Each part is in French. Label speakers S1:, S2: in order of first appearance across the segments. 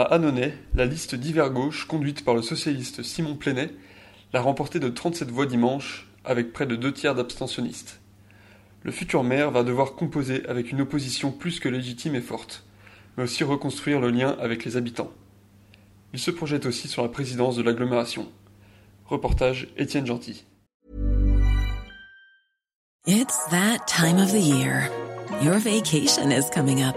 S1: À Annonay, la liste d'hiver gauche, conduite par le socialiste Simon Plenet, l'a remporté de 37 voix dimanche, avec près de deux tiers d'abstentionnistes. Le futur maire va devoir composer avec une opposition plus que légitime et forte, mais aussi reconstruire le lien avec les habitants. Il se projette aussi sur la présidence de l'agglomération. Reportage Étienne Gentil.
S2: It's that time of the year. Your vacation is coming up.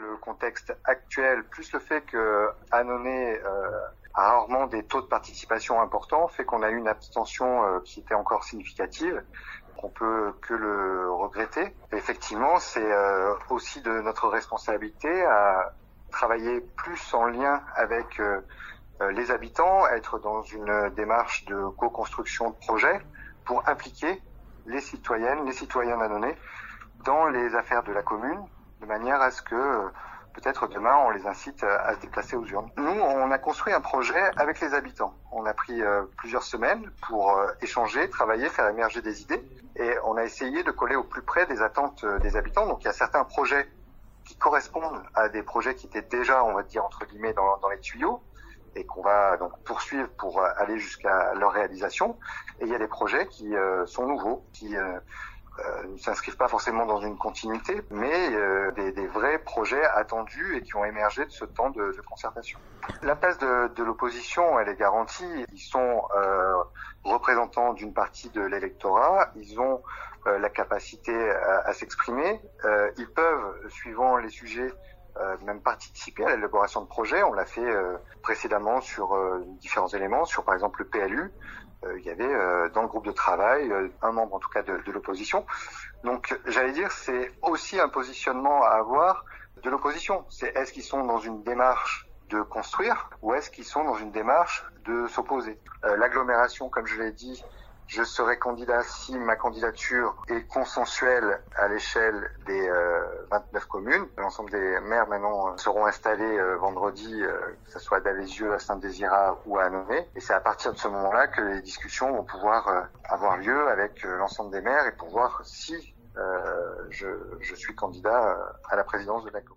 S3: Le contexte actuel, plus le fait que Annonay euh, a rarement des taux de participation importants, fait qu'on a eu une abstention euh, qui était encore significative. On peut que le regretter. Effectivement, c'est euh, aussi de notre responsabilité à travailler plus en lien avec les habitants, être dans une démarche de co-construction de projets pour impliquer les citoyennes, les citoyens d'Annonay dans les affaires de la commune, de manière à ce que euh, peut-être demain on les incite à se déplacer aux urnes. Nous, on a construit un projet avec les habitants. On a pris euh, plusieurs semaines pour euh, échanger, travailler, faire émerger des idées, et on a essayé de coller au plus près des attentes des habitants. Donc il y a certains projets qui correspondent à des projets qui étaient déjà, on va dire entre guillemets, dans, dans les tuyaux et qu'on va donc poursuivre pour aller jusqu'à leur réalisation. Et il y a des projets qui sont nouveaux, qui ne s'inscrivent pas forcément dans une continuité, mais euh, des, des, vrais projets attendus et qui ont émergé de ce temps de, de concertation. La place de, de l'opposition, elle est garantie. Ils sont euh, représentants d'une partie de l'électorat. Ils ont euh, la capacité à, à s'exprimer. Euh, ils peuvent, suivant les sujets, euh, même participer à l'élaboration de projets. On l'a fait euh, précédemment sur euh, différents éléments, sur par exemple le PLU. il y avait dans le groupe de travail un membre en tout cas de, de l'opposition. Donc j'allais dire c'est aussi un positionnement à avoir de l'opposition. C'est est-ce qu'ils sont dans une démarche de construire ou est-ce qu'ils sont dans une démarche de s'opposer L'agglomération, comme je l'ai dit, je serai candidat si ma candidature est consensuelle à l'échelle des euh, 29 communes. L'ensemble des maires maintenant seront installés euh, vendredi, euh, que ce soit à Dalézieux, à Saint-Désirat ou à Annonay. Et c'est à partir de ce moment-là que les discussions vont pouvoir euh, avoir lieu avec euh, l'ensemble des maires et pour voir si euh, je, je, suis candidat à la présidence de l'ACO.